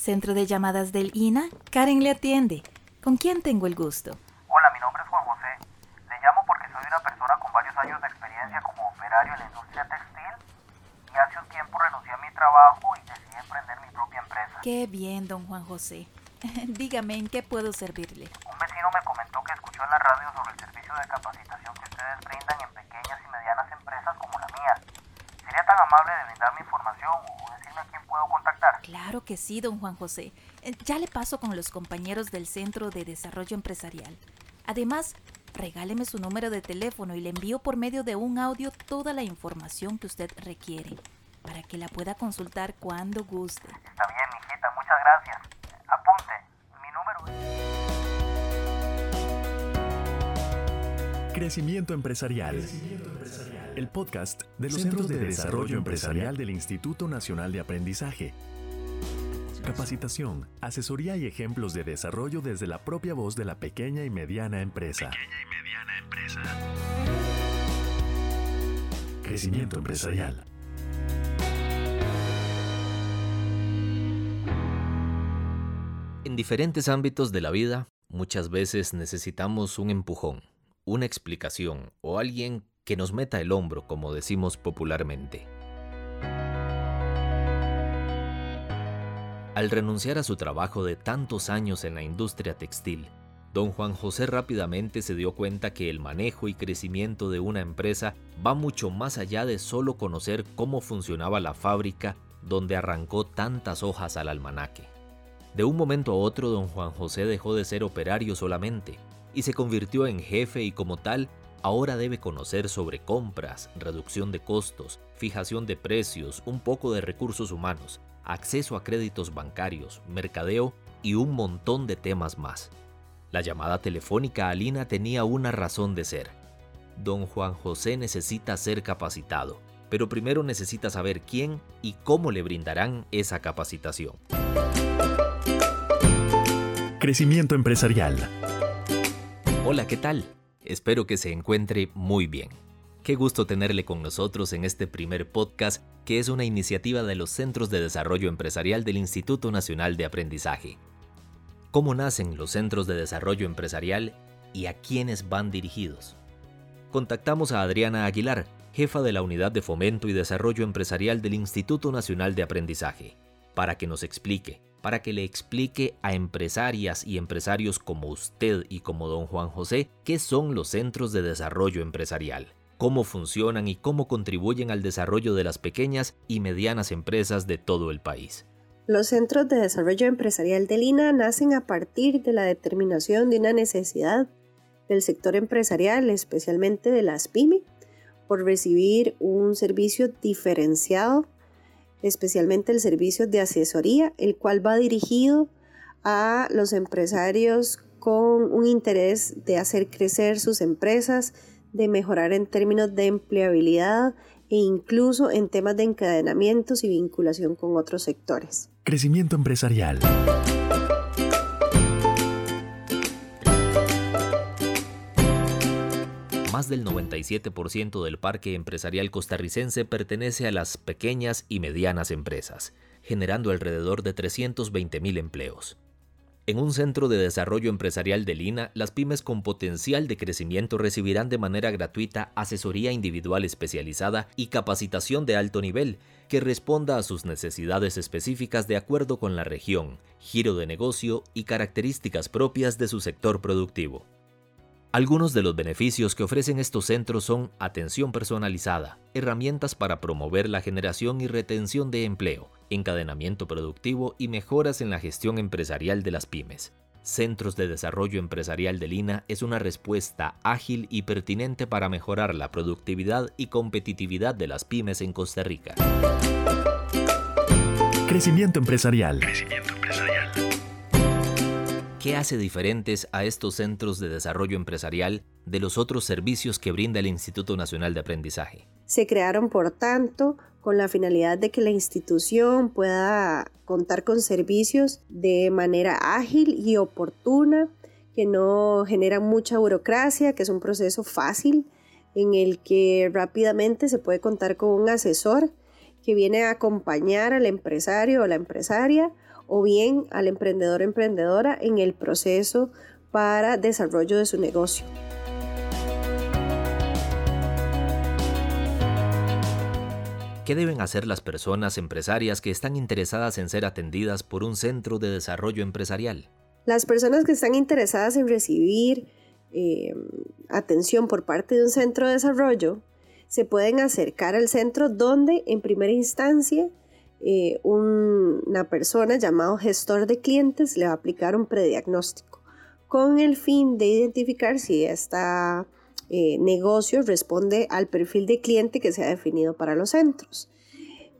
Centro de llamadas del INA, Karen le atiende. ¿Con quién tengo el gusto? Hola, mi nombre es Juan José. Le llamo porque soy una persona con varios años de experiencia como operario en la industria textil y hace un tiempo renuncié a mi trabajo y decidí emprender mi propia empresa. Qué bien, don Juan José. Dígame, ¿en qué puedo servirle? Un vecino me comentó que escuchó en la radio sobre el servicio de capacitación que ustedes brindan en pequeñas y medianas empresas como la mía. ¿Sería tan amable de brindarme información o decirme a quién puedo contactar? Claro que sí, don Juan José. Eh, Ya le paso con los compañeros del Centro de Desarrollo Empresarial. Además, regáleme su número de teléfono y le envío por medio de un audio toda la información que usted requiere para que la pueda consultar cuando guste. Está bien, mijita, muchas gracias. Apunte, mi número es... Crecimiento empresarial. El podcast de los Centros de Desarrollo Empresarial del Instituto Nacional de Aprendizaje. Capacitación, asesoría y ejemplos de desarrollo desde la propia voz de la pequeña y mediana empresa. Crecimiento empresarial. En diferentes ámbitos de la vida, muchas veces necesitamos un empujón, una explicación o alguien que nos meta el hombro, como decimos popularmente. Al renunciar a su trabajo de tantos años en la industria textil, don Juan José rápidamente se dio cuenta que el manejo y crecimiento de una empresa va mucho más allá de solo conocer cómo funcionaba la fábrica donde arrancó tantas hojas al almanaque. De un momento a otro, don Juan José dejó de ser operario solamente y se convirtió en jefe y como tal, ahora debe conocer sobre compras, reducción de costos, fijación de precios, un poco de recursos humanos, acceso a créditos bancarios, mercadeo y un montón de temas más. La llamada telefónica a Lina tenía una razón de ser. Don Juan José necesita ser capacitado, pero primero necesita saber quién y cómo le brindarán esa capacitación. Crecimiento empresarial. Hola, ¿qué tal? Espero que se encuentre muy bien. Qué gusto tenerle con nosotros en este primer podcast que es una iniciativa de los Centros de Desarrollo Empresarial del Instituto Nacional de Aprendizaje. ¿Cómo nacen los Centros de Desarrollo Empresarial y a quiénes van dirigidos? Contactamos a Adriana Aguilar, jefa de la Unidad de Fomento y Desarrollo Empresarial del Instituto Nacional de Aprendizaje, para que nos explique, para que le explique a empresarias y empresarios como usted y como don Juan José qué son los Centros de Desarrollo Empresarial cómo funcionan y cómo contribuyen al desarrollo de las pequeñas y medianas empresas de todo el país. Los Centros de Desarrollo Empresarial de Lina nacen a partir de la determinación de una necesidad del sector empresarial, especialmente de las pymes, por recibir un servicio diferenciado, especialmente el servicio de asesoría, el cual va dirigido a los empresarios con un interés de hacer crecer sus empresas, de mejorar en términos de empleabilidad e incluso en temas de encadenamientos y vinculación con otros sectores. Crecimiento empresarial. Más del 97% del parque empresarial costarricense pertenece a las pequeñas y medianas empresas, generando alrededor de 320.000 empleos. En un centro de desarrollo empresarial de Lina, las pymes con potencial de crecimiento recibirán de manera gratuita asesoría individual especializada y capacitación de alto nivel que responda a sus necesidades específicas de acuerdo con la región, giro de negocio y características propias de su sector productivo. Algunos de los beneficios que ofrecen estos centros son atención personalizada, herramientas para promover la generación y retención de empleo, encadenamiento productivo y mejoras en la gestión empresarial de las pymes. Centros de Desarrollo Empresarial de Lina es una respuesta ágil y pertinente para mejorar la productividad y competitividad de las pymes en Costa Rica. Crecimiento empresarial. ¿Qué hace diferentes a estos centros de desarrollo empresarial de los otros servicios que brinda el Instituto Nacional de Aprendizaje? Se crearon, por tanto, con la finalidad de que la institución pueda contar con servicios de manera ágil y oportuna, que no genera mucha burocracia, que es un proceso fácil en el que rápidamente se puede contar con un asesor que viene a acompañar al empresario o la empresaria o bien al emprendedor o emprendedora en el proceso para desarrollo de su negocio. ¿Qué deben hacer las personas empresarias que están interesadas en ser atendidas por un centro de desarrollo empresarial? Las personas que están interesadas en recibir eh, atención por parte de un centro de desarrollo se pueden acercar al centro donde en primera instancia eh, una persona llamado gestor de clientes le va a aplicar un prediagnóstico con el fin de identificar si este negocio responde al perfil de cliente que se ha definido para los centros.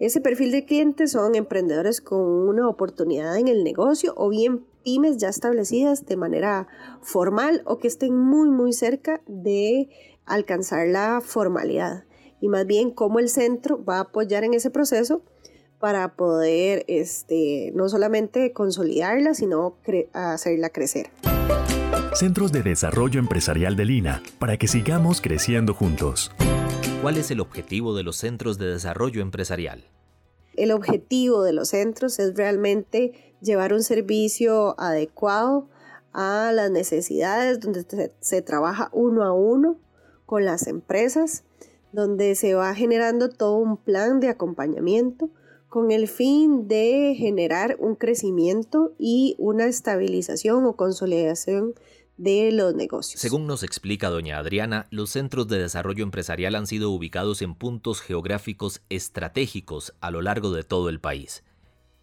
Ese perfil de cliente son emprendedores con una oportunidad en el negocio o bien pymes ya establecidas de manera formal o que estén muy muy cerca de alcanzar la formalidad y más bien cómo el centro va a apoyar en ese proceso para poder este, no solamente consolidarla, sino hacerla crecer. Centros de Desarrollo Empresarial de Lina, para que sigamos creciendo juntos. ¿Cuál es el objetivo de los centros de desarrollo empresarial? El objetivo de los centros es realmente llevar un servicio adecuado a las necesidades, donde se, se trabaja uno a uno con las empresas, donde se va generando todo un plan de acompañamiento con el fin de generar un crecimiento y una estabilización o consolidación de los negocios. Según nos explica doña Adriana, los centros de desarrollo empresarial han sido ubicados en puntos geográficos estratégicos a lo largo de todo el país.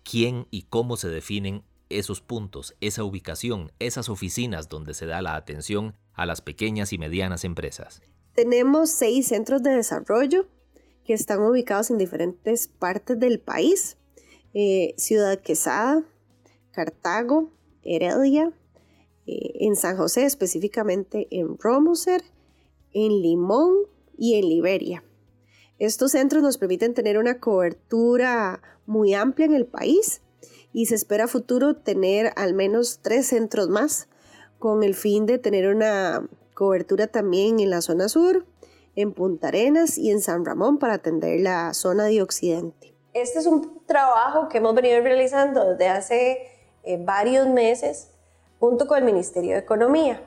¿Quién y cómo se definen esos puntos, esa ubicación, esas oficinas donde se da la atención a las pequeñas y medianas empresas? Tenemos seis centros de desarrollo que están ubicados en diferentes partes del país. Eh, Ciudad Quesada, Cartago, Heredia, eh, en San José específicamente en Romoser, en Limón y en Liberia. Estos centros nos permiten tener una cobertura muy amplia en el país y se espera a futuro tener al menos tres centros más con el fin de tener una cobertura también en la zona sur, en Punta Arenas y en San Ramón para atender la zona de Occidente. Este es un trabajo que hemos venido realizando desde hace eh, varios meses junto con el Ministerio de Economía.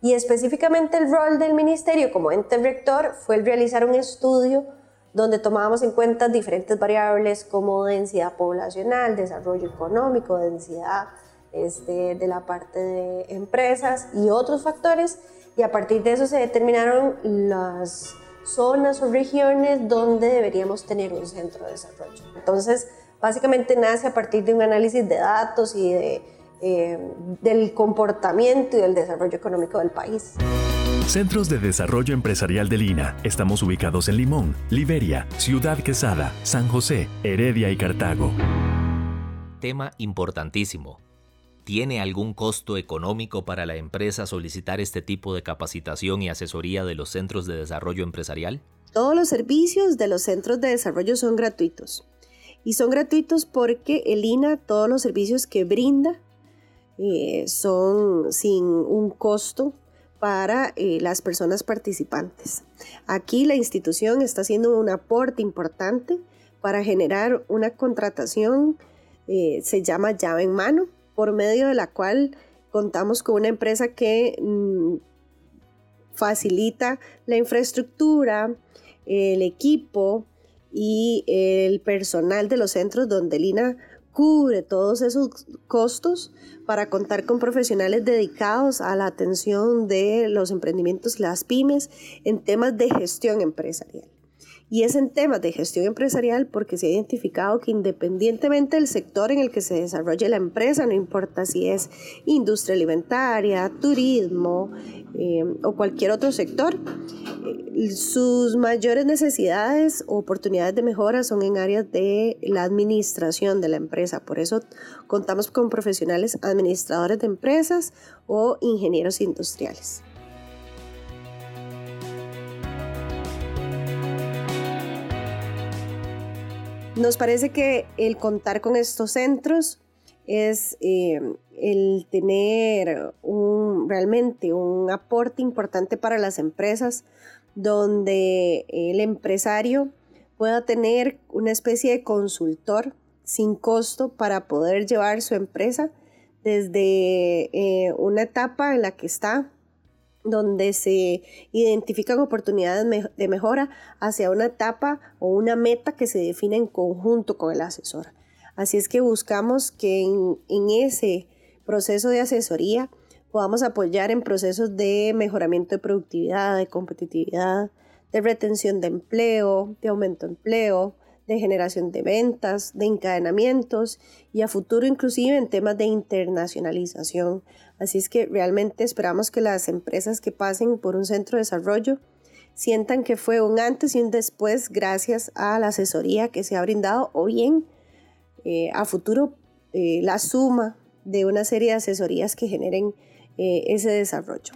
Y específicamente el rol del ministerio como ente rector fue el realizar un estudio donde tomábamos en cuenta diferentes variables como densidad poblacional, desarrollo económico, densidad este, de la parte de empresas y otros factores y a partir de eso se determinaron las zonas o regiones donde deberíamos tener un centro de desarrollo. Entonces, básicamente nace a partir de un análisis de datos y de, eh, del comportamiento y del desarrollo económico del país. Centros de Desarrollo Empresarial de Lina. Estamos ubicados en Limón, Liberia, Ciudad Quesada, San José, Heredia y Cartago. Tema importantísimo. ¿Tiene algún costo económico para la empresa solicitar este tipo de capacitación y asesoría de los centros de desarrollo empresarial? Todos los servicios de los centros de desarrollo son gratuitos. Y son gratuitos porque el INA, todos los servicios que brinda, eh, son sin un costo para eh, las personas participantes. Aquí la institución está haciendo un aporte importante para generar una contratación, eh, se llama llave en mano, por medio de la cual contamos con una empresa que mm, facilita la infraestructura, el equipo y el personal de los centros donde Lina cubre todos esos costos para contar con profesionales dedicados a la atención de los emprendimientos, las pymes, en temas de gestión empresarial y es en temas de gestión empresarial porque se ha identificado que independientemente del sector en el que se desarrolle la empresa, no importa si es industria alimentaria, turismo eh, o cualquier otro sector, eh, sus mayores necesidades o oportunidades de mejora son en áreas de la administración de la empresa. Por eso contamos con profesionales administradores de empresas o ingenieros industriales. Nos parece que el contar con estos centros es eh, el tener un, realmente un aporte importante para las empresas donde el empresario pueda tener una especie de consultor sin costo para poder llevar su empresa desde eh, una etapa en la que está donde se identifican oportunidades de mejora hacia una etapa o una meta que se define en conjunto con el asesor. Así es que buscamos que en, ese proceso de asesoría podamos apoyar en procesos de mejoramiento de productividad, de competitividad, de retención de empleo, de aumento de empleo, de generación de ventas, de encadenamientos y a futuro inclusive en temas de internacionalización. Así es que realmente esperamos que las empresas que pasen por un centro de desarrollo sientan que fue un antes y un después gracias a la asesoría que se ha brindado o bien eh, a futuro eh, la suma de una serie de asesorías que generen eh, ese desarrollo.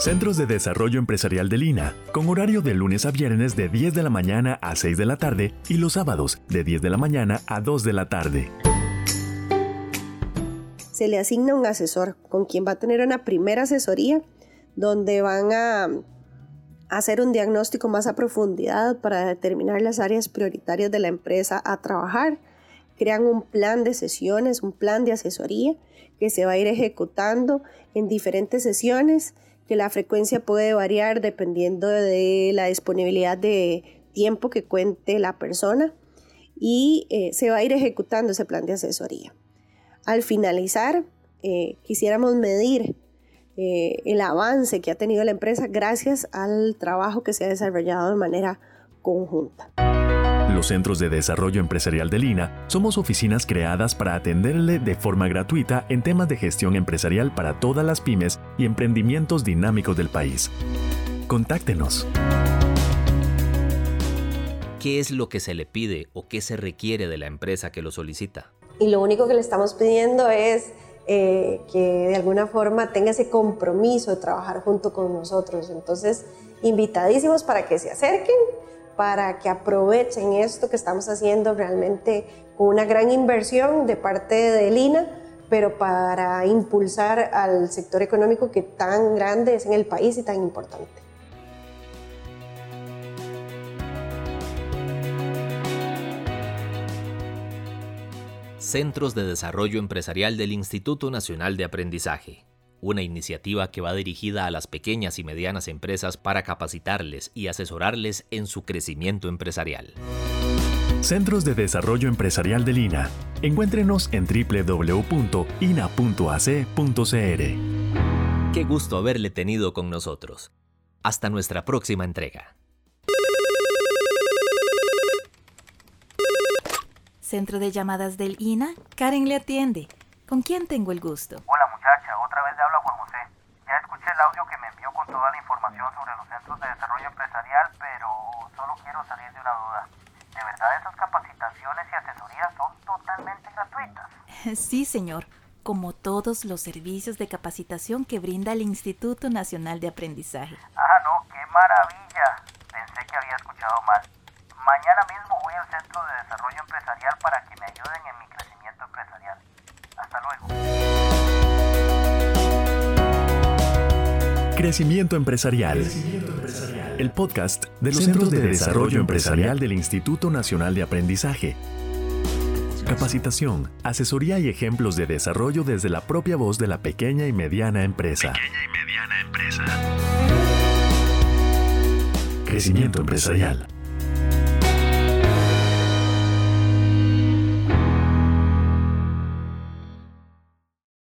Centros de Desarrollo Empresarial de Lina, con horario de lunes a viernes de 10 de la mañana a 6 de la tarde y los sábados de 10 de la mañana a 2 de la tarde. Se le asigna un asesor con quien va a tener una primera asesoría donde van a hacer un diagnóstico más a profundidad para determinar las áreas prioritarias de la empresa a trabajar. Crean un plan de sesiones, un plan de asesoría que se va a ir ejecutando en diferentes sesiones que la frecuencia puede variar dependiendo de la disponibilidad de tiempo que cuente la persona y eh, se va a ir ejecutando ese plan de asesoría. Al finalizar, eh, quisiéramos medir eh, el avance que ha tenido la empresa gracias al trabajo que se ha desarrollado de manera conjunta los Centros de Desarrollo Empresarial de Lina somos oficinas creadas para atenderle de forma gratuita en temas de gestión empresarial para todas las pymes y emprendimientos dinámicos del país. Contáctenos. ¿Qué es lo que se le pide o qué se requiere de la empresa que lo solicita? Y lo único que le estamos pidiendo es eh, que de alguna forma tenga ese compromiso de trabajar junto con nosotros. Entonces, invitadísimos para que se acerquen para que aprovechen esto que estamos haciendo realmente con una gran inversión de parte de Lina, pero para impulsar al sector económico que tan grande es en el país y tan importante. Centros de Desarrollo Empresarial del Instituto Nacional de Aprendizaje una iniciativa que va dirigida a las pequeñas y medianas empresas para capacitarles y asesorarles en su crecimiento empresarial. Centros de Desarrollo Empresarial de Lina. Encuéntrenos en www.ina.ac.cr. Qué gusto haberle tenido con nosotros. Hasta nuestra próxima entrega. Centro de llamadas del INA, Karen le atiende. ¿Con quién tengo el gusto? Hola muchacha, otra vez le habla Juan José. Ya escuché el audio que me envió con toda la información sobre los centros de desarrollo empresarial, pero solo quiero salir de una duda. ¿De verdad esas capacitaciones y asesorías son totalmente gratuitas? Sí, señor. Como todos los servicios de capacitación que brinda el Instituto Nacional de Aprendizaje. Ah, no, qué maravilla. Crecimiento empresarial. El podcast de los Centros de Desarrollo Empresarial del Instituto Nacional de Aprendizaje. Capacitación, asesoría y ejemplos de desarrollo desde la propia voz de la pequeña y mediana empresa. Pequeña y mediana empresa. Crecimiento empresarial.